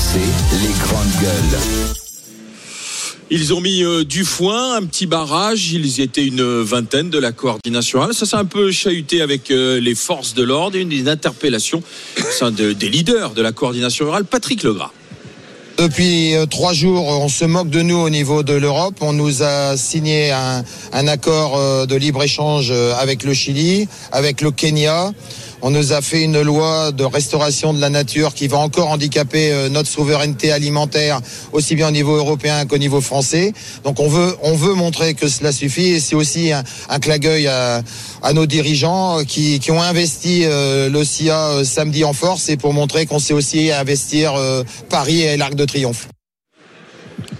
RMC, les grandes gueules. Ils ont mis euh, du foin, un petit barrage. Ils étaient une vingtaine de la coordination rurale. Ça s'est un peu chahuté avec euh, les forces de l'ordre et une interpellation sein de, des leaders de la coordination rurale, Patrick Legras. Depuis euh, trois jours, on se moque de nous au niveau de l'Europe. On nous a signé un, un accord de libre-échange avec le Chili, avec le Kenya. On nous a fait une loi de restauration de la nature qui va encore handicaper euh, notre souveraineté alimentaire, aussi bien au niveau européen qu'au niveau français. Donc on veut, on veut montrer que cela suffit et c'est aussi un, un à, nos dirigeants qui, qui ont investi euh, le CIA euh, samedi en force et pour montrer qu'on sait aussi investir euh, Paris et l'Arc de Triomphe.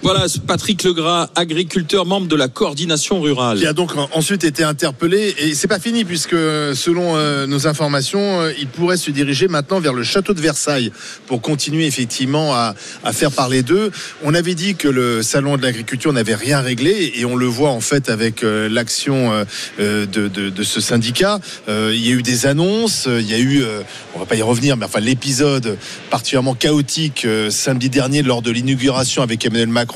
Voilà, Patrick Legras, agriculteur, membre de la coordination rurale. Qui a donc ensuite été interpellé et c'est pas fini puisque selon euh, nos informations, euh, il pourrait se diriger maintenant vers le château de Versailles pour continuer effectivement à, faire parler d'eux. On avait dit que le salon de l'agriculture n'avait rien réglé et on le voit en fait avec euh, l'action de, de, ce syndicat. Il y a eu des annonces, il y a eu, on va pas y revenir, mais enfin l'épisode particulièrement chaotique samedi dernier lors de l'inauguration avec Emmanuel Macron.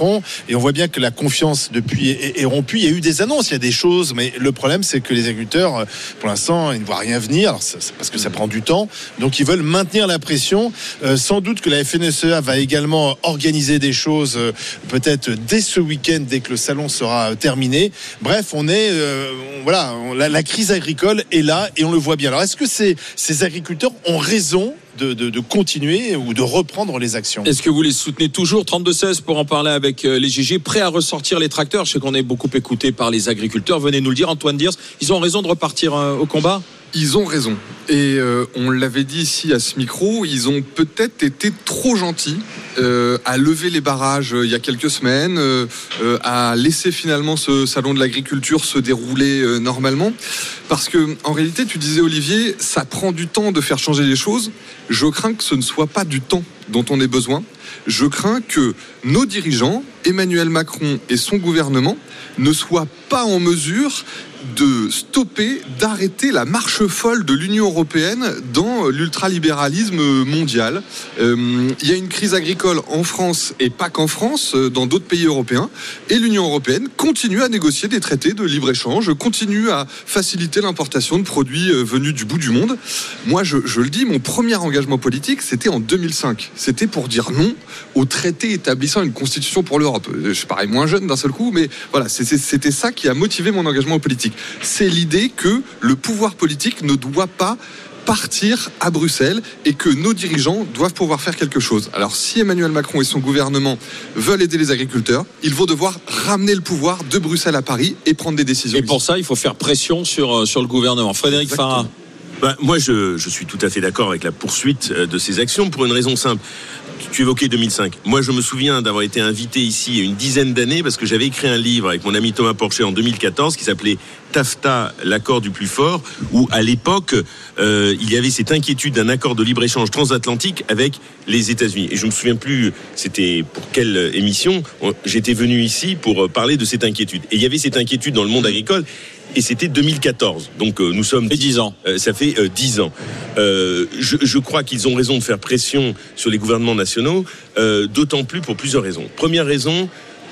Et on voit bien que la confiance depuis est, rompue. Il y a eu des annonces, il y a des choses, mais le problème c'est que les agriculteurs, euh, pour l'instant, ils ne voient rien venir. Parce que ça prend du temps. Donc ils veulent maintenir la pression. Euh, sans doute que la FNSEA va également organiser des choses, euh, peut-être dès ce week-end, dès que le salon sera terminé. Bref, on est, voilà, la, crise agricole est là et on le voit bien. Alors est-ce que ces agriculteurs ont raison de, continuer ou de reprendre les actions Est-ce que vous les soutenez toujours 32-16 pour en parler avec euh, les GG, prêts à ressortir les tracteurs? Je sais qu'on est beaucoup écouté par les agriculteurs. Venez nous le dire, Antoine Diers. Ils ont raison de repartir euh, au combat? Ils ont raison. Et euh, on l'avait dit ici à ce micro, ils ont peut-être été trop gentils euh, à lever les barrages euh, il y a quelques semaines, à laisser finalement ce salon de l'agriculture se dérouler normalement. Parce que en réalité, tu disais Olivier, ça prend du temps de faire changer les choses. Je crains que ce ne soit pas du temps dont on ait besoin. Je crains que nos dirigeants, Emmanuel Macron et son gouvernement, ne soient pas en mesure de stopper, d'arrêter la marche folle de l'Union européenne dans l'ultralibéralisme mondial. Euh, il y a une crise agricole en France et pas qu'en France, euh, dans d'autres pays européens, et l'Union européenne continue à négocier des traités de libre-échange, continue à faciliter l'importation de produits euh, venus du bout du monde. Moi, je, je le dis, mon premier engagement politique, c'était en 2005. C'était pour dire non au traité établissant une constitution pour l'Europe. Je parais moins jeune d'un seul coup, mais voilà, c'était ça qui a motivé mon engagement politique. C'est l'idée que le pouvoir politique ne doit pas partir à Bruxelles et que nos dirigeants doivent pouvoir faire quelque chose. Alors si Emmanuel Macron et son gouvernement veulent aider les agriculteurs, ils vont devoir ramener le pouvoir de Bruxelles à Paris et prendre des décisions. Et pour ça, il faut faire pression sur, euh, sur le gouvernement. Frédéric. Farah. Bah, moi, je, je suis tout à fait d'accord avec la poursuite euh, de ces actions pour une raison simple. Tu- évoquais 2005. Moi, je me souviens d'avoir été invité ici il y a une dizaine d'années parce que j'avais écrit un livre avec mon ami Thomas Porcher en 2014 qui s'appelait TAFTA, l'accord du plus fort, où à l'époque, euh, il y avait cette inquiétude d'un accord de libre-échange transatlantique avec les États-Unis. Et je me souviens plus, c'était pour quelle émission, on- j'étais venu ici pour euh, parler de cette inquiétude. Et il y avait cette inquiétude dans le monde agricole. Et c'était 2014. Donc euh, nous sommes Et 10 ans. euh, ça fait euh, 10 ans. Euh, je, je crois qu'ils ont raison de faire pression sur les gouvernements nationaux, euh, d'autant plus pour plusieurs raisons. Première raison,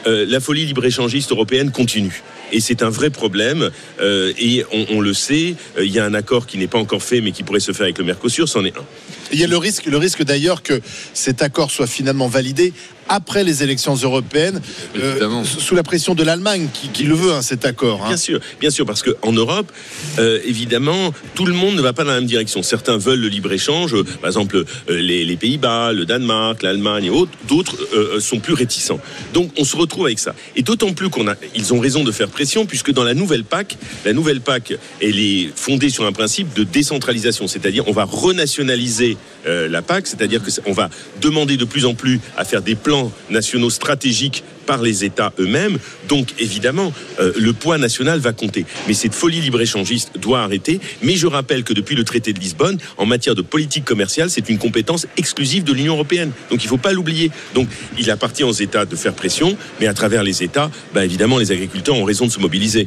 euh, la folie libre-échangiste européenne continue. Et c'est un vrai problème. euh, et on, on le sait, euh, il y a un accord qui n'est pas encore fait, mais qui pourrait se faire avec le Mercosur, c'en est un. Il y a le risque, le risque d'ailleurs que cet accord soit finalement validé après les élections européennes, euh, sous la pression de l'Allemagne qui, qui le veut, hein, cet accord. hein. Bien sûr, bien sûr, parce qu'en Europe, euh, évidemment, tout le monde ne va pas dans la même direction. Certains veulent le libre-échange, euh, par exemple les, les Pays-Bas, le Danemark, l'Allemagne et autres. D'autres sont plus réticents. Donc on se retrouve avec ça. Et d'autant plus qu'on a, ils ont raison de faire pression, puisque dans la nouvelle PAC, la nouvelle PAC, elle est fondée sur un principe de décentralisation, c'est-à-dire on va renationaliser euh, la PAC, c'est-à-dire que c'est- on va demander de plus en plus à faire des plans nationaux stratégiques par les États eux-mêmes. Donc évidemment, euh, le poids national va compter. Mais cette folie libre-échangiste doit arrêter. Mais je rappelle que depuis le traité de Lisbonne, en matière de politique commerciale, c'est une compétence exclusive de l'Union européenne. Donc il ne faut pas l'oublier. Donc il appartient aux États de faire pression, mais à travers les États, bah, évidemment, les agriculteurs ont raison de se mobiliser.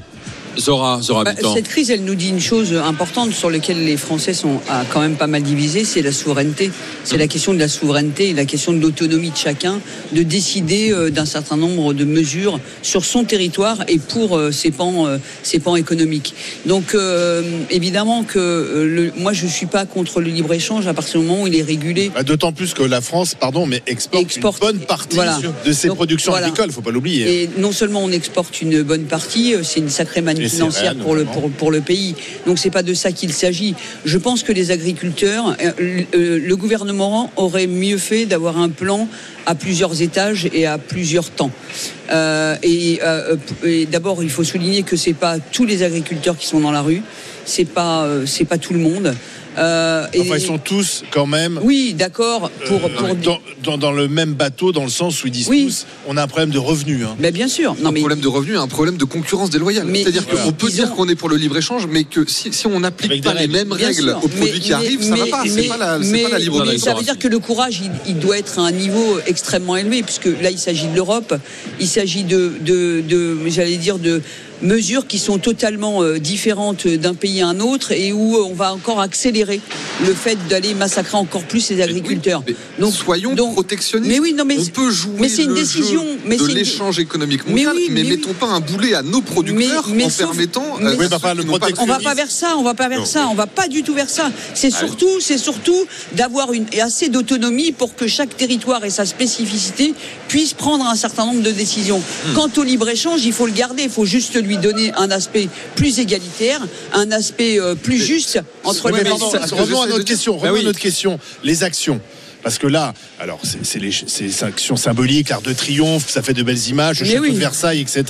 Zora, Zora Bah, cette crise, elle nous dit une chose importante sur laquelle les Français sont ah, quand même pas mal divisés, c'est la souveraineté. C'est la question de la souveraineté et la question de l'autonomie de chacun, de décider euh, d'un certain nombre de mesures sur son territoire et pour euh, ses pans, euh, ses pans économiques. Donc, euh, évidemment que euh, le, moi, je suis pas contre le libre échange à partir du moment où il est régulé. Bah, D'autant plus que la France, pardon, mais exporte, Exporte- une bonne partie voilà. de ses Donc, productions voilà. agricoles, faut pas l'oublier. Et non seulement on exporte une bonne partie, c'est une sacrée manne financière pour le, pour, pour le pays. Donc c'est pas de ça qu'il s'agit. Je pense que les agriculteurs, euh, le- euh, le gouvernement aurait mieux fait d'avoir un plan à plusieurs étages et à plusieurs temps. Euh, et euh, et d'abord, il faut souligner que c'est pas tous les agriculteurs qui sont dans la rue, c'est pas euh, c'est pas tout le monde. Euh, et- Enfin, ils sont tous quand même oui, d'accord. Pour, euh, pour dans, dans- dans le même bateau, dans le sens où ils disent Oui. tous, on a un problème de revenus. hein. Mais bien sûr. Non un mais problème de revenus, un problème de concurrence déloyale. Mais C'est-à-dire voilà. qu'on peut Ils dire ont- qu'on est pour le libre-échange, mais que si, si on n'applique pas les mêmes Bien règles sûr. aux produits Mais- qui arrivent, ça mais- va pas. C'est mais- pas la, pas la libre mais D'accord. ça veut dire que le courage, il, il doit être à un niveau extrêmement élevé, puisque là, il s'agit de l'Europe, il s'agit de, de, de j'allais dire, de mesures qui sont totalement euh, différentes d'un pays à un autre et où euh, on va encore accélérer le fait d'aller massacrer encore plus les agriculteurs. Oui, mais soyons protectionnistes. Mais oui, non, mais on peut jouer mais c'est une le décision, jeu mais de l'échange économique Mais mondial, oui, mais, mais oui. mettons pas un boulet à nos producteurs Mais- mais en sauf- permettant. le de On va pas vers ça, on va pas vers Non. ça, on va pas du tout vers ça. C'est surtout, c'est surtout d'avoir une assez d'autonomie pour que chaque territoire et sa spécificité puisse prendre un certain nombre de décisions. Quant au libre échange, il faut le garder, il faut juste lui donner un aspect plus égalitaire, un aspect euh, plus juste entre Oui, les pardon, que revenons notre. Bah oui. à notre question. Les actions. Parce que là, alors c'est les ces actions symboliques, l'art de triomphe, ça fait de belles images, le château oui. de Versailles, etc.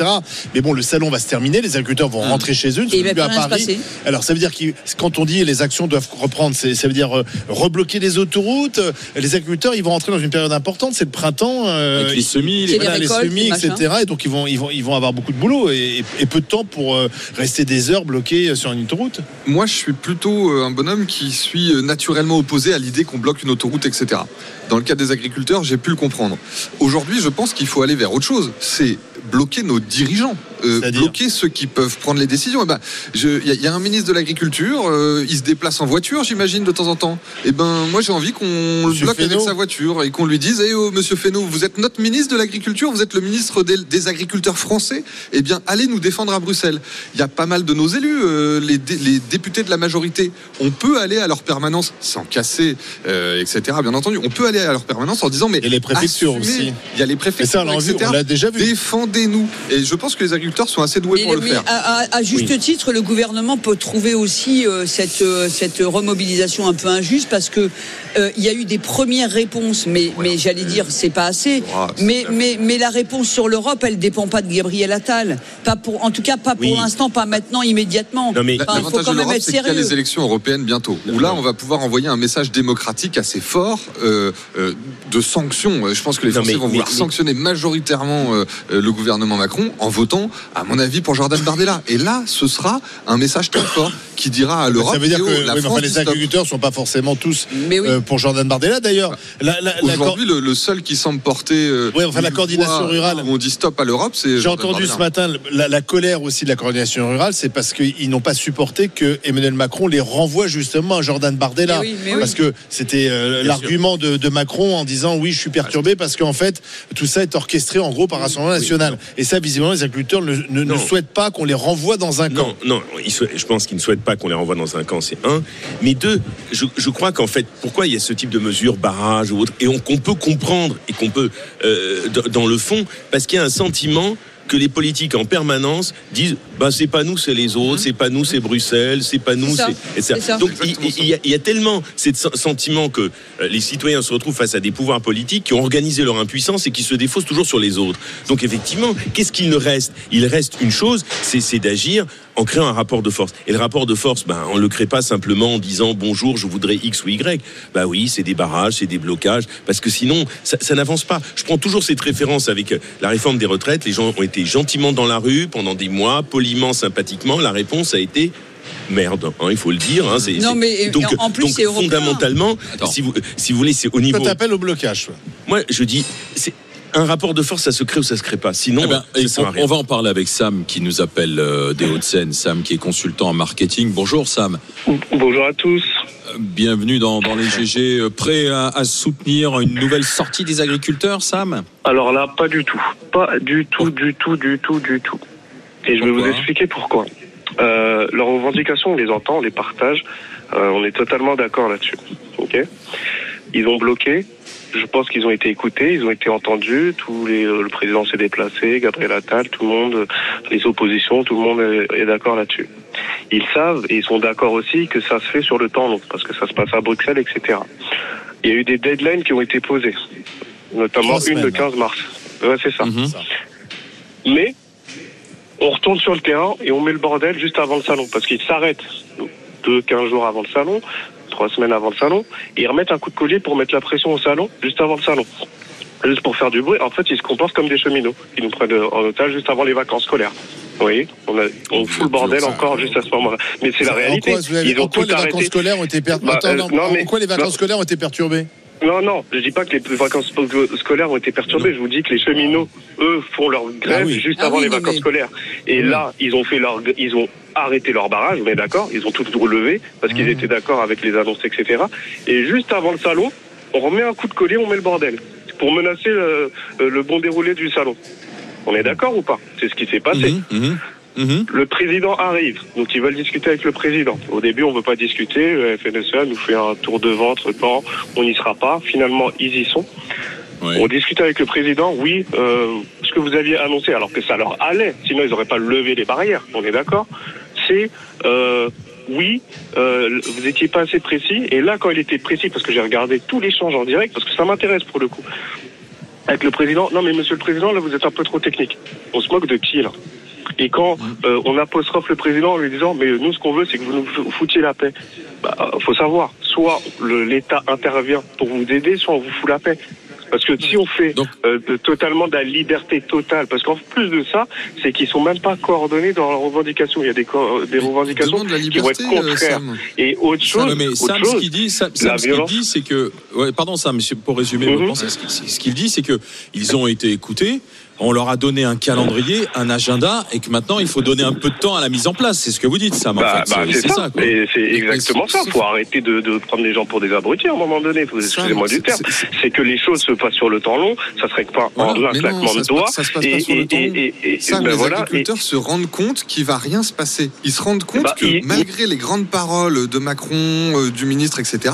Mais bon, le salon va se terminer, les agriculteurs vont rentrer chez eux, ils à Paris. passer. Alors ça veut dire que quand on dit les actions doivent reprendre, ça veut dire euh, rebloquer les autoroutes. euh, Les agriculteurs, ils vont rentrer dans une période importante, c'est le printemps. euh, Avec les semis, les- les voilà, les récoltes, semis, etc. Et donc ils vont, ils vont, ils vont avoir beaucoup de boulot et, et peu de temps pour euh, rester des heures bloqués sur une autoroute. Moi, je suis plutôt un bonhomme qui suis naturellement opposé à l'idée qu'on bloque une autoroute, etc. Dans le cas des agriculteurs, j'ai pu le comprendre. Aujourd'hui, je pense qu'il faut aller vers autre chose. C'est bloquer nos dirigeants, euh, bloquer ceux qui peuvent prendre les décisions. Eh ben, il y, a- il y a un ministre de l'agriculture, euh, il se déplace en voiture, j'imagine, de temps en temps. Et ben, moi, j'ai envie qu'on le bloque avec sa voiture et qu'on lui dise, eh oh, Monsieur Fesneau, vous êtes notre ministre de l'agriculture, vous êtes le ministre des, des agriculteurs français. Eh bien, allez nous défendre à Bruxelles. Il y a pas mal de nos élus, euh, les, dé- les députés de la majorité. On peut aller à leur permanence sans casser, etc. Bien entendu, on peut aller à leur permanence en disant, mais Et les préfectures assumez. aussi. Il y a les préfectures, ça, vu, on l'a déjà vu. Défendez-nous. Et je pense que les agriculteurs sont assez doués Mais, pour le mais faire. à, à- à juste titre, le gouvernement peut trouver aussi euh, cette, euh, cette remobilisation un peu injuste parce que euh, il y a eu des premières réponses, mais, mais j'allais dire c'est pas assez. Mais, mais, mais la réponse sur l'Europe, elle dépend pas de Gabriel Attal. Pas pour, en tout cas, pas pour Oui. l'instant, pas maintenant, immédiatement. Non, mais- Enfin, il faut quand même être c'est qu'il y a sérieux. les élections européennes bientôt. Où là, on va pouvoir envoyer un message démocratique assez fort euh, euh, de sanctions. Je pense que les Non, Français mais- vont mais- vouloir mais- sanctionner majoritairement euh, euh, le gouvernement Macron en votant, à mon avis, pour Jordan Bardella. Et là, ce sera un message très fort qui dira à l'Europe Ça veut dire que la oui, France enfin, les agriculteurs sont pas forcément tous Mais oui. euh, pour Jordan Bardella. D'ailleurs, la, la- la- Aujourd'hui, le, le seul qui semble porter. euh, Ouais, enfin, la coordination rurale. Où on dit stop à l'Europe, c'est. J'ai entendu ce matin la, la colère aussi de la coordination rurale, c'est parce qu'ils n'ont pas supporté que Emmanuel Macron les renvoie justement à Jordan Bardella. Mais oui, mais oui. parce que c'était euh, l'argument de, de Macron en disant oui, je suis perturbé parce qu'en fait, tout ça est orchestré en gros par Rassemblement national. Et ça, visiblement, les agriculteurs ne, ne- ne souhaitent pas qu'on les renvoie dans un camp. Non, non, ils souhaitent- je pense qu'ils ne souhaitent pas qu'on les renvoie dans un camp, c'est un. Mais deux, je, je crois qu'en fait, pourquoi il y a ce type de mesures, barrage ou autre, et on- qu'on peut comprendre et qu'on peut, euh, dans le fond, parce qu'il y a un sentiment que les politiques en permanence disent bah c'est pas nous c'est les autres c'est pas nous c'est Bruxelles c'est pas nous C'est donc il, y a, il y a tellement ce sentiment que euh, les citoyens se retrouvent face à des pouvoirs politiques qui ont organisé leur impuissance et qui se défaussent toujours sur les autres. Donc effectivement qu'est-ce qu'il ne reste? Il reste une chose c'est d'agir en créant un rapport de force. Et le rapport de force ben on le crée pas simplement en disant bonjour je voudrais X ou Y. Bah oui c'est des barrages c'est des blocages parce que sinon ça, ça n'avance pas. Je prends toujours cette référence avec euh, la réforme des retraites. Les gens ont été gentiment dans la rue pendant des mois poliment sympathiquement. La réponse a été merde hein, il faut le dire hein, c'est- Non, c'est- mais, donc, en plus, donc, fondamentalement si vous si vous voulez c'est au niveau Toi, t'appelles au blocage. moi je dis c'est un rapport de force, ça se crée ou ça se crée pas. Sinon, Eh ben, ça on, rien. on va en parler avec Sam qui nous appelle euh, des Hauts-de-Seine. Sam qui est consultant en marketing. Bonjour Sam. Bonjour à tous. Euh, Bienvenue dans, dans les GG. Euh, Prêt à, à soutenir une nouvelle sortie des agriculteurs, Sam? Alors là, pas du tout. Pas du tout, du tout, du tout, du tout. Et je vais Pourquoi? vous expliquer pourquoi. Euh, leurs revendications, on les entend, on les partage. Euh, on est totalement d'accord là-dessus. Ok? Ils ont bloqué. Je pense qu'ils ont été écoutés, ils ont été entendus. Tous les, euh, le président s'est déplacé, Gabriel Attal, tout le monde, euh, les oppositions, tout le monde est, est d'accord là-dessus. Ils savent et ils sont d'accord aussi que ça se fait sur le temps long, parce que ça se passe à Bruxelles, etc. Il y a eu des deadlines qui ont été posées, notamment une de semaines. 15 mars. Ouais, c'est ça. Mhm. Mais on retourne sur le terrain et on met le bordel juste avant le salon parce qu'ils s'arrêtent deux, quinze jours avant le salon, trois semaines avant le salon, et ils remettent un coup de collier pour mettre la pression au salon juste avant le salon. Juste pour faire du bruit. En fait, ils se comportent comme des cheminots. Ils nous prennent en otage juste avant les vacances scolaires. Vous voyez? On, a, on fout le bordel ça, encore juste à ce moment-là. Mais c'est la réalité. quoi, en tout les vacances arrêté. scolaires ont été per- Bah, Attends, euh, non, non, en mais- quoi les vacances non. scolaires ont été perturbées? Non, non, je dis pas que les vacances sco- scolaires ont été perturbées. Je vous dis que les cheminots, eux, font leur grève Ah oui. juste Ah avant oui, les vacances mais- scolaires. Et là, ils ont fait leur, ils ont arrêté leur barrage, on est d'accord. Ils ont tout relevé parce qu'ils étaient d'accord avec les annonces, etc. Et juste avant le salon, on remet un coup de collier, on met le bordel pour menacer le, le bon déroulé du salon. On est d'accord ou pas? C'est ce qui s'est passé. Mhm, mhm, mhm. Le président arrive, donc ils veulent discuter avec le président. Au début, on veut pas discuter. Le FNSEA nous fait un tour de ventre. Non, on n'y sera pas. Finalement, ils y sont. Ouais. On discute avec le président. Oui, euh, ce que vous aviez annoncé, alors que ça leur allait, sinon ils n'auraient pas levé les barrières. On est d'accord. C'est euh, oui, euh, vous étiez pas assez précis. Et là, quand il était précis, parce que j'ai regardé tout l'échange en direct, parce que ça m'intéresse pour le coup. Avec le président, non mais monsieur le président, là vous êtes un peu trop technique. On se moque de qui là? Et quand euh, on apostrophe le président en lui disant mais nous ce qu'on veut c'est que vous nous fou- foutiez la paix. Bah, euh, faut savoir, soit l'État intervient pour vous aider, soit on vous fout la paix. Parce que si on fait Donc- euh, de- totalement de la liberté totale, parce qu'en plus de ça, c'est qu'ils sont même pas coordonnés dans leurs revendications. Il y a des, des revendications la qui vont être contraires. Sam. Et autre chose, Ouais, mais autre Sam, chose, ce qu'il dit, Sam, Sam, la ce qu'il dit, c'est que, ouais, pardon Sam, monsieur, pour résumer ce qu'il- ce qu'il dit, c'est que ils ont été écoutés. On leur a donné un calendrier, un agenda, et que maintenant il faut donner un peu de temps à la mise en place. C'est ce que vous dites, Sam. En Bah, fait, bah, c'est ça. c'est exactement ça. sauf- Faut arrêter de, de prendre les gens pour des abrutis à un moment donné. Excusez-moi du terme. c'est- que les choses se passent sur le temps long. Ça serait que pas Voilà. en un claquement ça de se doigts. passe- ça se passe pas sur le temps. et- et- ben les voilà. Agriculteurs se rendent compte qu'il va rien se passer. Ils se rendent compte Bah, que malgré les grandes paroles de Macron, euh, du ministre, etc.,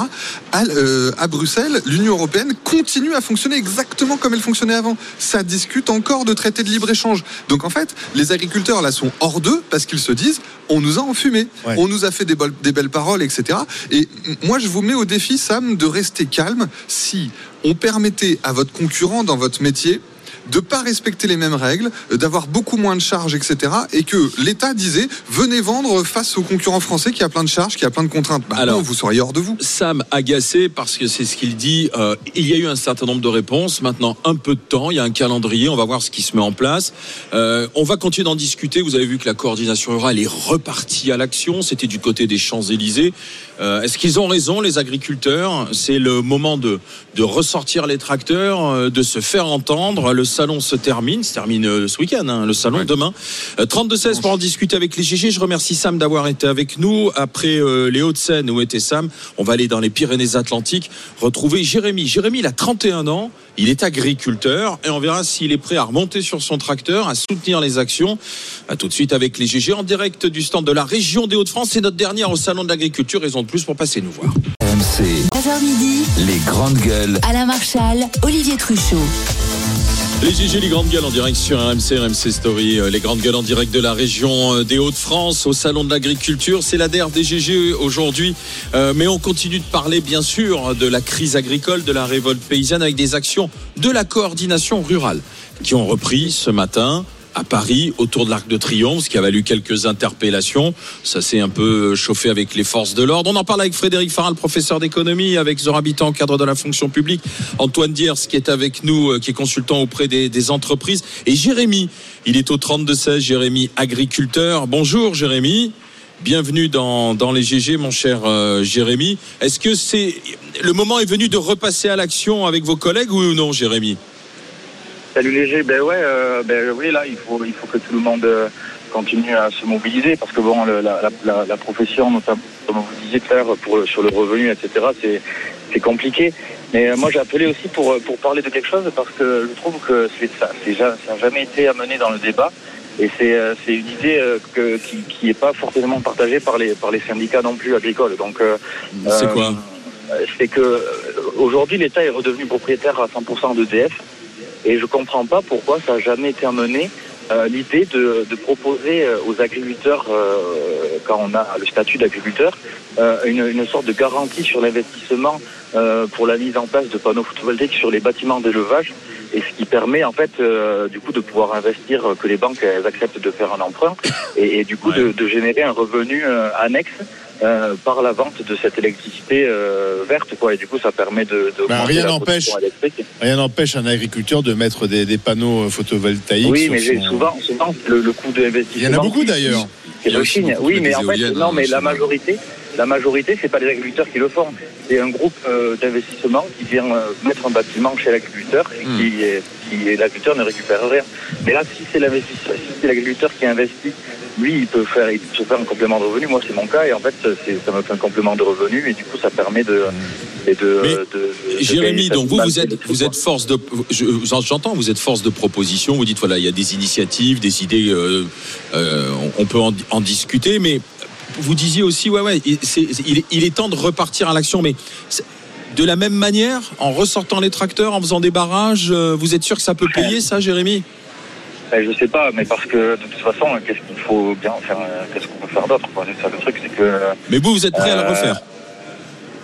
à, euh, à Bruxelles, l'Union européenne continue à fonctionner exactement comme elle fonctionnait avant. Ça discute encore de traités de libre-échange. Donc en fait, les agriculteurs là sont hors d'eux parce qu'ils se disent on nous a enfumés, Ouais. on nous a fait des, bol- des belles paroles, etc. Et moi, je vous mets au défi, Sam, de rester calme si on permettait à votre concurrent dans votre métier de pas respecter les mêmes règles, d'avoir beaucoup moins de charges, etc. Et que l'État disait venez vendre face au concurrent français qui a plein de charges, qui a plein de contraintes. Bah Alors- non, vous seriez hors de vous. Sam agacé parce que c'est ce qu'il dit. euh, il y a eu un certain nombre de réponses. Maintenant, un peu de temps. Il y a un calendrier. On va voir ce qui se met en place. Euh, on va continuer d'en discuter. Vous avez vu que la coordination rurale est repartie à l'action. C'était du côté des Champs-Élysées. Euh, Est-ce qu'ils ont raison, les agriculteurs? C'est le moment de, de ressortir les tracteurs, de se faire entendre. Le salon se termine. Se termine euh, ce week-end, hein, le salon Ouais. demain. Euh, 32-16 pour en discuter avec les GG. Je remercie Sam d'avoir été avec nous. Après euh, les Hauts-de-Seine où était Sam, on va aller dans les Pyrénées-Atlantiques retrouver Jérémy. Jérémy, il a 31 ans. Il est agriculteur et on verra s'il est prêt à remonter sur son tracteur, à soutenir les actions. À tout de suite avec les GG en direct du stand de la région des Hauts-de-France. C'est notre dernière au salon de l'agriculture. Raison de plus pour passer nous voir. RMC, 9h midi, les grandes gueules. Alain Marchal, Olivier Truchot. Les GG, les grandes gueules en direct sur RMC, RMC Story, euh, les grandes gueules en direct de la région euh, des Hauts-de-France au Salon de l'Agriculture. C'est l'ADER des GG aujourd'hui, Euh, mais on continue de parler bien sûr de la crise agricole, de la révolte paysanne avec des actions de la coordination rurale qui ont repris ce matin à Paris autour de l'Arc de Triomphe, ce qui a valu quelques interpellations. Ça s'est un peu chauffé avec les forces de l'ordre. On en parle avec Frédéric Faral, professeur d'économie, avec Zora Habitant, cadre de la fonction publique, Antoine Diers, qui est avec nous, euh, qui est consultant auprès des, des entreprises, et Jérémy. Il est au 32-16, Jérémy, agriculteur. Bonjour Jérémy. Bienvenue dans, dans les GG, mon cher euh, Jérémy. Est-ce que c'est le moment est venu de repasser à l'action avec vos collègues ou non, Jérémy? Salut Léger, ben ouais, euh, ben oui, là, il faut, il faut que tout le monde euh, continue à se mobiliser parce que bon, le- la, la, la, la profession, notamment, comme vous disiez tout à l'heure, pour, sur le revenu, etc., c'est, c'est compliqué. Mais euh, moi, j'ai appelé aussi pour, euh, pour parler de quelque chose parce que je trouve que c'est, ça, c'est, ça n'a jamais été amené dans le débat. Et c'est, c'est une idée que, qui, qui est pas forcément partagée par les, par les syndicats non plus agricoles. Donc, euh, C'est euh, quoi C'est que aujourd'hui, l'État est redevenu propriétaire à 100% d'EDF. Et je comprends pas pourquoi ça n'a jamais été amené euh, l'idée de, de proposer euh, aux agriculteurs, euh, quand on a le statut d'agriculteur, euh, une, une sorte de garantie sur l'investissement euh, pour la mise en place de panneaux photovoltaïques sur les bâtiments d'élevage, et ce qui permet en fait euh, du coup de pouvoir investir, que les banques elles acceptent de faire un emprunt, et, et du coup de, de générer un revenu euh, annexe. Euh, par la vente de cette électricité euh, verte quoi et du coup ça permet de, de Bah, rien n'empêche. Rien n'empêche un agriculteur de mettre des, des panneaux photovoltaïques. Oui, sur mais son- souvent, souvent le, le coût d'investissement. Il y en a beaucoup d'ailleurs. C'est Il y a le aussi Chine. Oui, de mais en fait, non, hein, mais la nous. majorité, la majorité, c'est pas les agriculteurs qui le font. C'est un groupe euh, d'investissement qui vient euh, mettre un bâtiment chez l'agriculteur et Hmm. qui, est- qui et l'agriculteur ne récupère rien. Mais là, si c'est l'investisseur, si l'agriculteur qui investit, lui, il peut faire, il peut se faire un complément de revenu. Moi, c'est mon cas et en fait, ça me fait un complément de revenu et du coup, ça permet de, et de, Mais, de- de- de Jérémy, donc vous, vous êtes, vous êtes force de, je- j'entends, vous êtes force de proposition. Vous dites voilà, il y a des initiatives, des idées, euh, euh, on on peut en, en discuter, mais vous disiez aussi, ouais, ouais, il- il, est- il est temps de repartir à l'action, mais de la même manière, en ressortant les tracteurs, en faisant des barrages, euh, vous êtes sûr que ça peut payer, ça, Jérémy? Ben, je sais pas, mais parce que de toute façon, qu'est-ce qu'il faut bien faire euh, Qu'est-ce qu'on peut faire d'autre quoi C'est ça le truc, c'est que. Mais vous, vous êtes prêt à le Euh, refaire?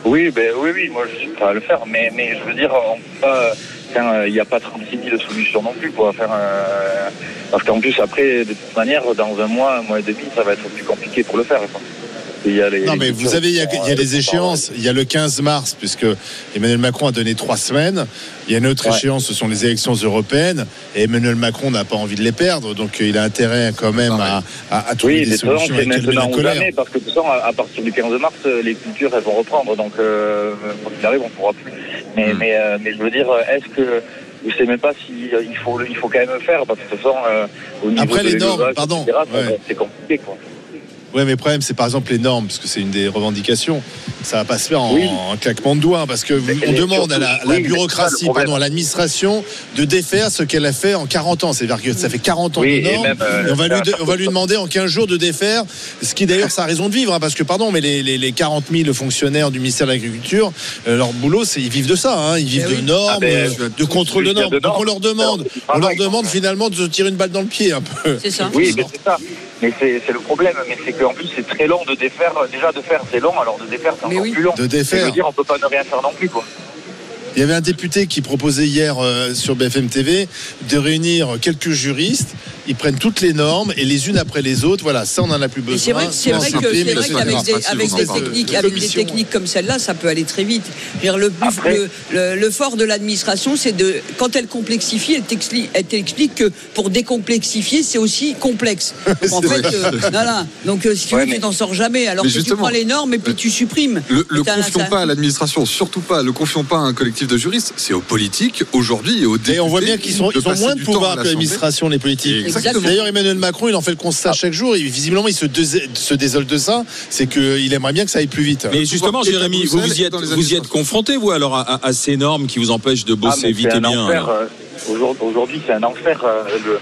Oui, ben oui, oui, moi je suis prêt à le faire, mais mais je veux dire, on peut pas. Il n'y a pas 36 000 solutions non plus pour faire. euh, parce qu'en plus après, de toute manière, dans un mois, un mois et demi, ça va être plus compliqué pour le faire. quoi. Il y a les- Non, mais vous savez, il y a, il y a des échéances. Il y a le 15 mars, puisque Emmanuel Macron a donné trois semaines. Il y a une autre Ouais. échéance, ce sont les élections européennes. Et Emmanuel Macron n'a pas envie de les perdre. Donc, euh, il a intérêt quand même à, à- à trouver Oui, des solutions et calmer la colère. jamais, parce que de toute façon, à, à partir du 15 mars, euh, les cultures, elles vont reprendre. Donc, euh, quand il arrive, on ne pourra plus. Mais, Hmm. mais, euh, mais je veux dire, est-ce que. Je sais même pas si euh, il faut, il faut quand même le faire, parce que de toute façon, euh, au niveau Après, de les normes, pardon, ouais. c'est compliqué, quoi. Ouais, mais le problème, c'est par exemple les normes, parce que c'est une des revendications. Ça va pas se faire en, Oui. en claquement de doigts, parce que Mais on demande à la, oui, bureaucratie, pardon, à l'administration de défaire ce qu'elle a fait en 40 ans. C'est-à-dire que ça fait 40 ans Oui, de et normes. même, euh, et on, va lui, faire- on va lui demander en 15 jours de défaire, ce qui d'ailleurs, ça a raison de vivre, hein, parce que, pardon, mais les, les, les 40 000 fonctionnaires du ministère de l'Agriculture, euh, leur boulot, c'est ils vivent de ça. hein. ils vivent Eh de oui. normes, Ah euh, de contrôle de normes. Donc on leur demande, Alors, on leur demande finalement de se tirer une balle dans le pied un peu. C'est ça. Oui, mais c'est ça. Mais c'est c'est le problème. Mais c'est qu'en plus, c'est très long de défaire. Déjà, de faire, c'est long. Alors, de défaire, c'est Mais encore oui. plus long. De Je défaire. veux dire, on peut pas ne rien faire non plus, quoi. Il y avait un député qui proposait hier euh, sur BFM TV de réunir quelques juristes. Ils prennent toutes les normes et les unes après les autres. Voilà, ça on en a plus besoin. c'est vrai, c'est vrai qu'avec des, avec des techniques, Une avec des commission. techniques comme celle-là, ça peut aller très vite. Le, plus, Après- le, le- le fort de l'administration, c'est de quand elle complexifie, elle t'explique, elle t'explique que pour décomplexifier, c'est aussi complexe. Donc, en fait, euh, voilà. Donc euh, si tu Ouais, veux, tu mais- t'en sors jamais. Alors que tu prends les normes et puis tu supprimes. Le, le confions pas à l'administration, surtout pas. Le confions pas à un collectif de juristes. C'est aux politiques aujourd'hui et aux députés. Et on voit bien qu'ils sont, ils ont moins de pouvoir que l'administration, les politiques. Exactement. D'ailleurs, Emmanuel Macron, il en fait le constat chaque jour. Et visiblement, il se, dés- se désole de ça. C'est qu'il aimerait bien que ça aille plus vite. Mais justement, Jérémy, vous vous y êtes, dans les vous y êtes administrations. confronté, vous, alors, à, à- à ces normes qui vous empêchent de Ah, bosser mais vite et bien euh, aujourd'hui- c'est un enfer. euh, le-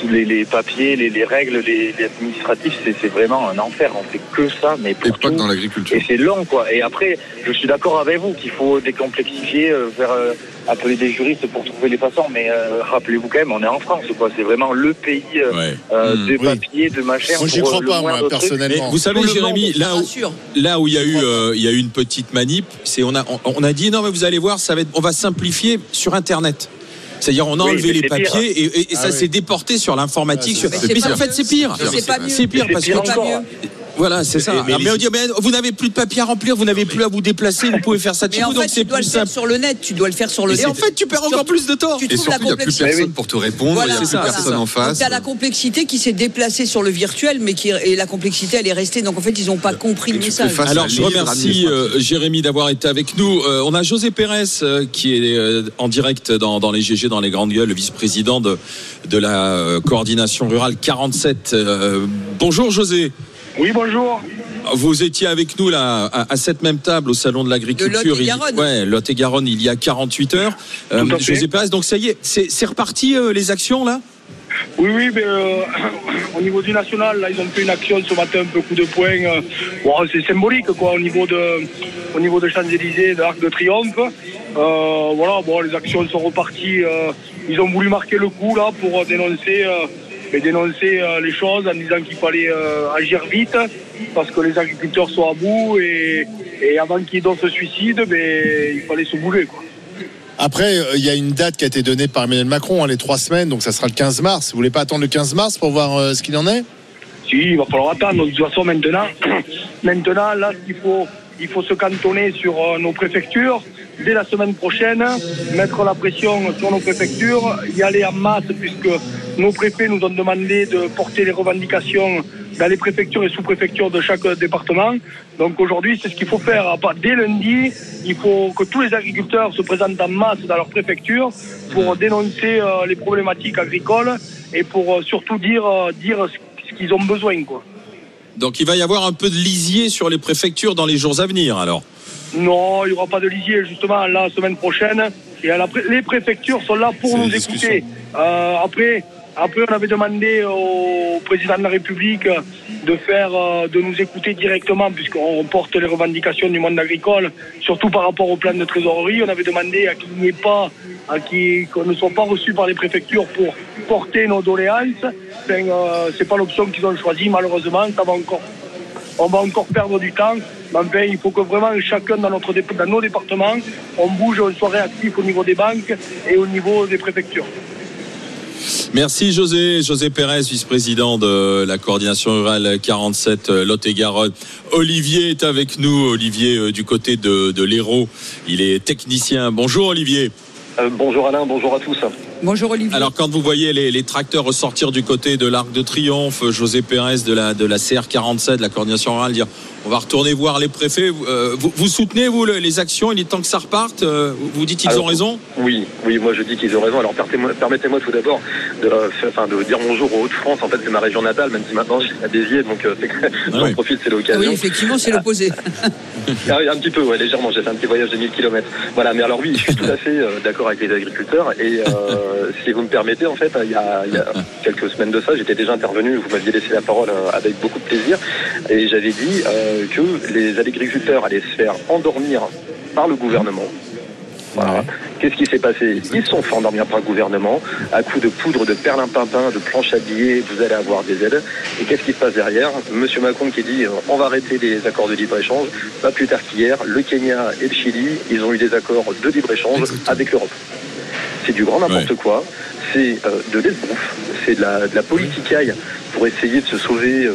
tous les, les papiers, les, les règles, les, les administratifs, c'est vraiment un enfer. On fait que ça, mais Et pour pas que tout. dans l'agriculture. Et c'est long, quoi. Et après, je suis d'accord avec vous qu'il faut décomplexifier, euh, faire euh, appeler des juristes pour trouver les façons. Mais euh, rappelez-vous quand même, on est en France, quoi. C'est vraiment le pays euh, Ouais. euh, Hmm. de Oui. papier, de machin. Moi, j'y crois pas, moi. Mais personnellement. vous savez, Jérémy, là où, là où il y a eu, euh, il y a eu une petite manip, c'est on a, on, on a dit non mais vous allez voir, ça va être, on va simplifier sur Internet. C'est-à-dire on a Oui, enlevé les pire. papiers et, et- et Ah ça oui. s'est déporté sur l'informatique. Ah, sur- en fait c'est pire. C'est pas mieux. C'est pire parce pire que. Voilà, c'est ça. Et- mais on dit, mais vous n'avez plus de papier à remplir, vous n'avez plus à vous déplacer, vous pouvez faire ça de Mais chez en vous, donc fait, c'est tu dois plus le faire simple. sur le net, tu dois le faire sur le Et net. en fait, tu perds encore plus de temps. Tu Et trouves la surtout, il n'y a plus complexité. personne pour te répondre, il Voilà, n'y a plus personne en face. Tu as la complexité qui s'est déplacée sur le virtuel, mais qui et la complexité elle est restée. Donc en fait, ils n'ont pas compris Et le message. Alors je remercie euh. Jérémy d'avoir été avec nous. Euh, on a José Pérez euh, qui est euh, en direct dans, dans les GG, dans les grandes gueules, le vice-président de, de la euh, coordination rurale 47. Euh, bonjour José. Oui, bonjour. Vous étiez avec nous là à, à cette même table au salon de l'agriculture. De il- Lot-et-Garonne. Ouais, Lot-et-Garonne il y a 48 heures. Euh. José Pérez, donc ça y est, c'est c'est reparti euh, les actions là? Oui, oui, mais euh, au niveau du national, là, ils ont fait une action ce matin, un peu coup de poing. euh, bon, c'est symbolique, quoi, au niveau de, au niveau de Champs-Élysées, de l'Arc de Triomphe. Euh, voilà, bon, les actions sont reparties. euh, ils ont voulu marquer le coup, là, pour dénoncer, euh, mais dénoncer euh, les choses en disant qu'il fallait euh, agir vite, parce que les agriculteurs sont à bout et, et avant qu'il y ait d'autres suicides, ben, il fallait se bouger, quoi. Après, euh, il y a une date qui a été donnée par Emmanuel Macron, hein, les trois semaines, donc ça sera le 15 mars. Vous voulez pas attendre le 15 mars pour voir euh, ce qu'il en est? Si, il va falloir attendre. De toute façon, maintenant, maintenant là, il faut, il faut se cantonner sur euh, nos préfectures. Dès la semaine prochaine, mettre la pression sur nos préfectures, y aller en masse, puisque nos préfets nous ont demandé de porter les revendications dans les préfectures et sous-préfectures de chaque département. Donc aujourd'hui, c'est ce qu'il faut faire. Dès lundi, il faut que tous les agriculteurs se présentent en masse dans leur préfecture pour dénoncer euh, les problématiques agricoles et pour euh, surtout dire, euh, dire ce qu'ils ont besoin. Quoi. Donc il va y avoir un peu de lisier sur les préfectures dans les jours à venir alors. Non, il n'y aura pas de lisier. Justement, la semaine prochaine, et la pré- les préfectures sont là pour nous écouter. Euh, après, après, on avait demandé au président de la République euh, de nous écouter directement, puisqu'on porte les revendications du monde agricole, surtout par rapport au plan de trésorerie. On avait demandé à qu'il n'y pas, à qu'on ne soit pas reçu par les préfectures pour porter nos doléances. Enfin, euh, c'est pas l'option qu'ils ont choisie, malheureusement. On va encore perdre du temps. Mais il faut que vraiment chacun dans, dans nos départements, on bouge, on soit réactif au niveau des banques et au niveau des préfectures. Merci José, José Pérez, vice-président de la coordination rurale 47 euh, Lot-et-Garonne. Olivier est avec nous, Olivier euh, du côté de, de l'Hérault. Il est technicien. Bonjour Olivier. Euh, bonjour Alain, bonjour à tous. Bonjour Olivier. Alors quand vous voyez les, les tracteurs ressortir du côté de l'Arc de Triomphe, José Pérez de la, de la CR47, de la coordination rurale, dire on va retourner voir les préfets, euh, vous, vous soutenez vous le- les actions, il est temps que ça reparte, euh, vous dites qu'ils ont raison? Oui, oui, moi je dis qu'ils ont raison. Alors permettez-moi permettez-moi tout d'abord de, euh, faire- enfin, de dire bonjour aux Hauts-de-France. En fait, c'est ma région natale, même si maintenant je suis à Béziers, donc euh, que j'en oui. profite, c'est Ah oui, l'occasion. effectivement, c'est l'opposé. Ah oui, un petit peu, ouais, légèrement. J'ai fait un petit voyage de 1000 km. Voilà, mais alors oui, je suis tout à fait euh, d'accord avec les agriculteurs. Et euh, si vous me permettez, en fait, il y a, il y a quelques semaines de ça, j'étais déjà intervenu. Vous m'aviez laissé la parole euh, avec beaucoup de plaisir, et j'avais dit euh, que les agriculteurs allaient se faire endormir par le gouvernement. Voilà. Qu'est-ce qui s'est passé? Ils se sont fait endormir par le gouvernement. À coup de poudre, de perlimpinpin, de planches à billets, vous allez avoir des aides. Et qu'est-ce qui se passe derrière? Monsieur Macron qui dit euh, on va arrêter les accords de libre-échange. Pas plus tard qu'hier, le Kenya et le Chili, ils ont eu des accords de libre-échange avec l'Europe. C'est du grand n'importe Ouais. quoi. C'est euh, de l'esbrouf. C'est de la, de la politicaille pour essayer de se sauver euh,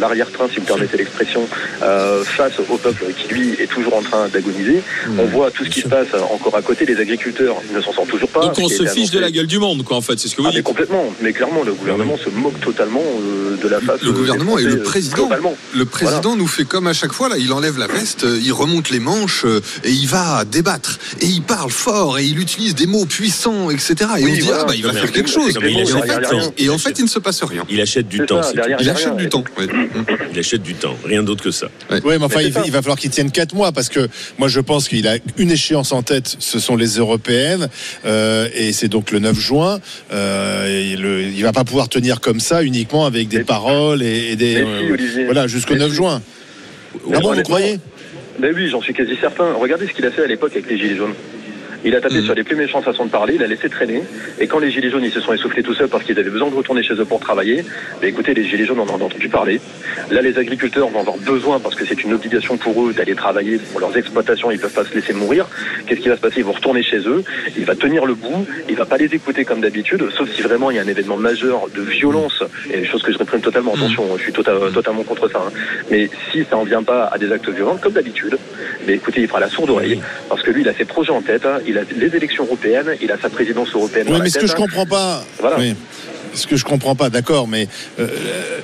l'arrière-train, si vous permettez l'expression, euh, face au peuple qui, lui, est toujours en train d'agoniser. On voit tout ce qui se passe encore à côté. Les agriculteurs ne s'en sortent toujours pas. Donc on se fiche de la gueule du monde quoi en fait, c'est ce que vous ah, mais dites complètement, mais clairement, le gouvernement se moque totalement euh, de la face. Le euh, gouvernement et le président. globalement. Le président nous fait comme à chaque fois, là, il enlève la veste, il remonte les manches et il va débattre. Et il parle fort et il utilise des mots puissants, etc. Et Oui, on dit, voilà. ah bah il va mais faire quelque chose. mais Et achète en, fait, derrière rien. et en fait, il ne se passe rien. Il achète du temps. Il rien. achète du temps. Il achète du temps, rien d'autre que ça. Oui, mais enfin, il, va falloir qu'il tienne 4 mois parce que moi, je pense qu'il a une échéance en tête, ce sont les européennes, euh, et c'est donc le 9 juin. Euh, et le- il va pas pouvoir tenir comme ça uniquement avec des Mais- paroles et, et des. Si, euh, voilà, jusqu'au Mais 9 si. juin. Ah bon, vous croyez Ben oui, j'en suis quasi certain. Regardez ce qu'il a fait à l'époque avec les Gilets jaunes. Il a tapé Mhm. sur les plus méchantes façons de parler, il a laissé traîner. Et quand les gilets jaunes ils se sont essoufflés tout seuls parce qu'ils avaient besoin de retourner chez eux pour travailler, bah, écoutez, les gilets jaunes on en a entendu parler. Là, les agriculteurs vont avoir besoin parce que c'est une obligation pour eux d'aller travailler pour leurs exploitations. Ils peuvent pas se laisser mourir. Qu'est-ce qui va se passer? Ils vont retourner chez eux. Il va tenir le bout. Il va pas les écouter comme d'habitude, sauf si vraiment il y a un événement majeur de violence et chose que je réprime totalement. Attention, je suis tota- totalement contre ça. hein. Mais si ça en vient pas à des actes violents, comme d'habitude, mais écoutez, il fera la sourde oreille parce que lui, il a ses projets en tête. hein. Il a les élections européennes. Il a sa présidence européenne. Oui, mais ce que je hein. comprends pas. Voilà. oui. Ce que je comprends pas, d'accord, mais euh,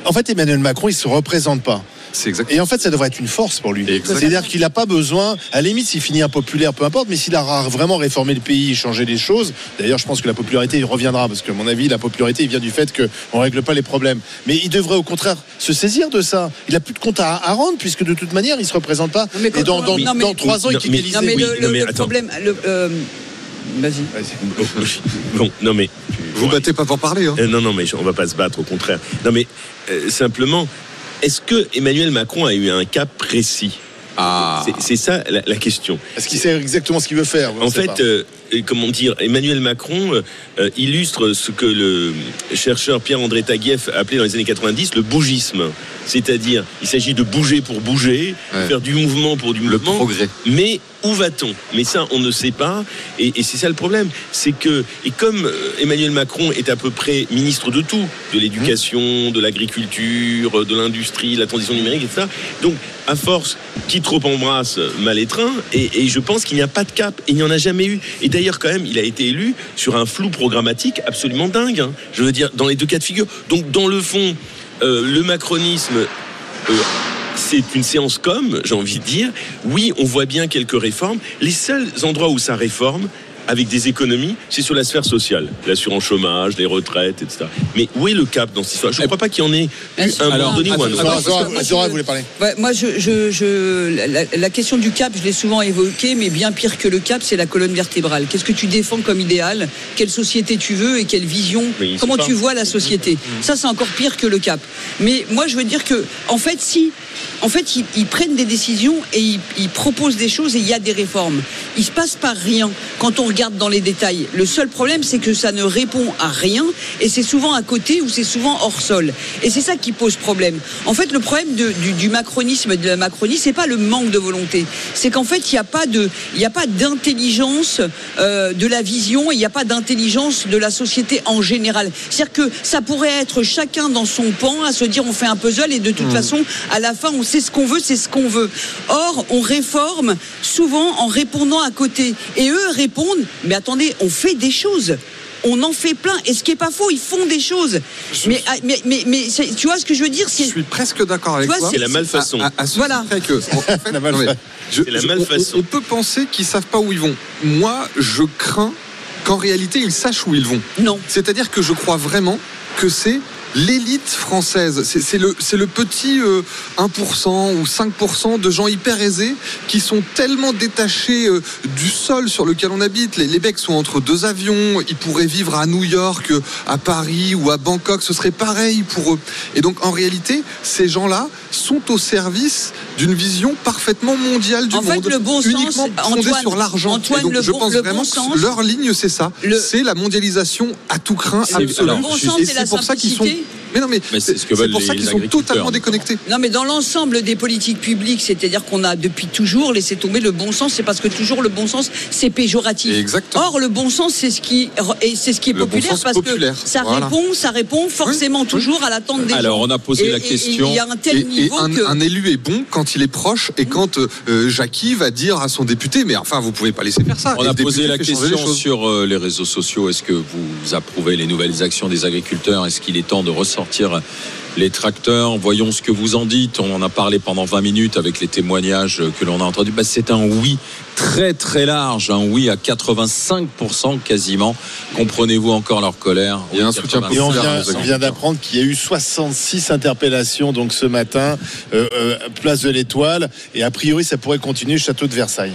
en fait, Emmanuel Macron, il se représente pas. C'est exact. Et en fait, ça devrait être une force pour lui. C'est-à-dire qu'il n'a pas besoin, à la limite, s'il finit impopulaire, peu importe, mais s'il a vraiment réformé le pays, changé les choses. D'ailleurs, je pense que la popularité il reviendra, parce que, à mon avis, la popularité il vient du fait qu'on ne règle pas les problèmes. Mais il devrait au contraire se saisir de ça. Il n'a plus de compte à, à rendre, puisque de toute manière, il ne se représente pas. Non, mais quand Et dans, dans, non, mais- dans trois ans, il Non, quitte mais- l'Élysée. Non, mais Oui, le, non, le- mais le attends. problème. Vas-y. Bon, non mais Vous battez pas pour parler. Hein. Euh, non, non, mais on va pas se battre, au contraire. Non, mais euh, simplement, est-ce que Emmanuel Macron a eu un cas précis? Ah. C'est- ça la, la question. Est-ce qu'il sait exactement ce qu'il veut faire? En fait, euh, comment dire, Emmanuel Macron euh, euh, illustre ce que le chercheur Pierre-André Taguieff appelait dans les années 90 le bougisme. C'est-à-dire, il s'agit de bouger pour bouger, Ouais. faire du mouvement pour du Le mouvement. progrès. Mais où va-t-on? Mais ça, on ne sait pas. Et, et c'est ça le problème. C'est que, et comme euh, Emmanuel Macron est à peu près ministre de tout, de l'éducation, de l'agriculture, de l'industrie, de la transition numérique, etc. Donc, à force, qui trop embrasse mal étreint. Et, et je pense qu'il n'y a pas de cap. Et il n'y en a jamais eu. Et d'ailleurs, quand même, il a été élu sur un flou programmatique absolument dingue. hein. Je veux dire, dans les deux cas de figure. Donc, dans le fond, euh, le macronisme. euh, c'est une séance comme, j'ai envie de dire. Oui, on voit bien quelques réformes. Les seuls endroits où ça réforme, avec des économies, c'est sur la sphère sociale. L'assurance chômage, les retraites, etc. Mais où est le cap dans cette histoire? Je ne crois pas qu'il y en ait Est-ce- un moment Alors, donné ou un autre. Zora, voulait parler? Moi, je, je, je- la, la question du cap, je l'ai souvent évoquée, mais bien pire que le cap, c'est la colonne vertébrale. Qu'est-ce que tu défends comme idéal? Quelle société tu veux et quelle vision? Comment tu vois la société? Ça, c'est encore pire que le cap. Mais moi, je veux dire que, en fait, si, en fait, ils, ils prennent des décisions et ils, ils proposent des choses et il y a des réformes. Il se passe pas rien quand on regarde dans les détails. Le seul problème, c'est que ça ne répond à rien et c'est souvent à côté ou c'est souvent hors sol. Et c'est ça qui pose problème. En fait, le problème de- du, du macronisme et de la Macronie, c'est pas le manque de volonté. C'est qu'en fait, il n'y a pas de, il n'y a pas d'intelligence euh, de la vision, il n'y a pas d'intelligence de la société en général. C'est-à-dire que ça pourrait être chacun dans son pan à se dire on fait un puzzle et de toute façon, à la fin, on sait ce qu'on veut, c'est ce qu'on veut. Or, on réforme souvent en répondant à côté. Et eux répondent, mais attendez, on fait des choses. On en fait plein. Et ce qui est pas faux, ils font des choses. Mais, ah, mais, mais, tu vois ce que je veux dire Je c'est- suis presque d'accord avec toi. C'est la malfaçon. À, à- à ce Voilà. près que, en fait, La malfa- non, mais je- C'est la je- malfaçon. On, on peut penser qu'ils savent pas où ils vont. Moi, je crains qu'en réalité, ils sachent où ils vont. Non. C'est-à-dire que je crois vraiment que c'est l'élite française. C'est le, le petit euh, 1% ou 5% de gens hyper aisés qui sont tellement détachés euh, du sol sur lequel on habite. Les, les sont entre deux avions. Ils pourraient vivre à New York, euh, à Paris ou à Bangkok. Ce serait pareil pour eux. Et donc, en réalité, ces gens-là sont au service d'une vision parfaitement mondiale du En fait, monde. le bon sens, uniquement fondée Antoine- sur l'argent. Antoine, Et donc, le je bon- pense le vraiment bon que sens- leur ligne, c'est ça. Le- C'est la mondialisation à tout craint C'est- absolu. sens c'est pour ça qu'ils sont. Mais non, mais, Mais c'est ce pour ça qu'ils sont totalement déconnectés. Non, mais dans l'ensemble des politiques publiques, c'est-à-dire qu'on a depuis toujours laissé tomber le bon sens, c'est parce que toujours le bon sens, c'est péjoratif. Exactement. Or, le bon sens, c'est ce qui, et c'est ce qui est Le populaire parce populaire, que ça voilà. répond, ça répond forcément toujours à l'attente des Alors, gens. on a posé Et- la et- et question. Il y a un tel Et, et niveau un, que. un élu est bon quand il est proche et quand euh, Jackie va dire à son député mais enfin vous pouvez pas laisser faire ça. On Et a posé la les question sur euh, les réseaux sociaux. Est-ce que vous approuvez les nouvelles actions des agriculteurs? Est-ce qu'il est temps de ressortir les tracteurs Voyons ce que vous en dites. On en a parlé pendant 20 minutes avec les témoignages que l'on a entendus. Bah, c'est un oui très très large, un oui à 85% quasiment. Comprenez-vous encore leur colère? Il y a un soutien 85%. Et vient, on vient d'apprendre qu'il y a eu 66 interpellations donc ce matin, euh, euh, place de l'Étoile, et a priori ça pourrait continuer château de Versailles.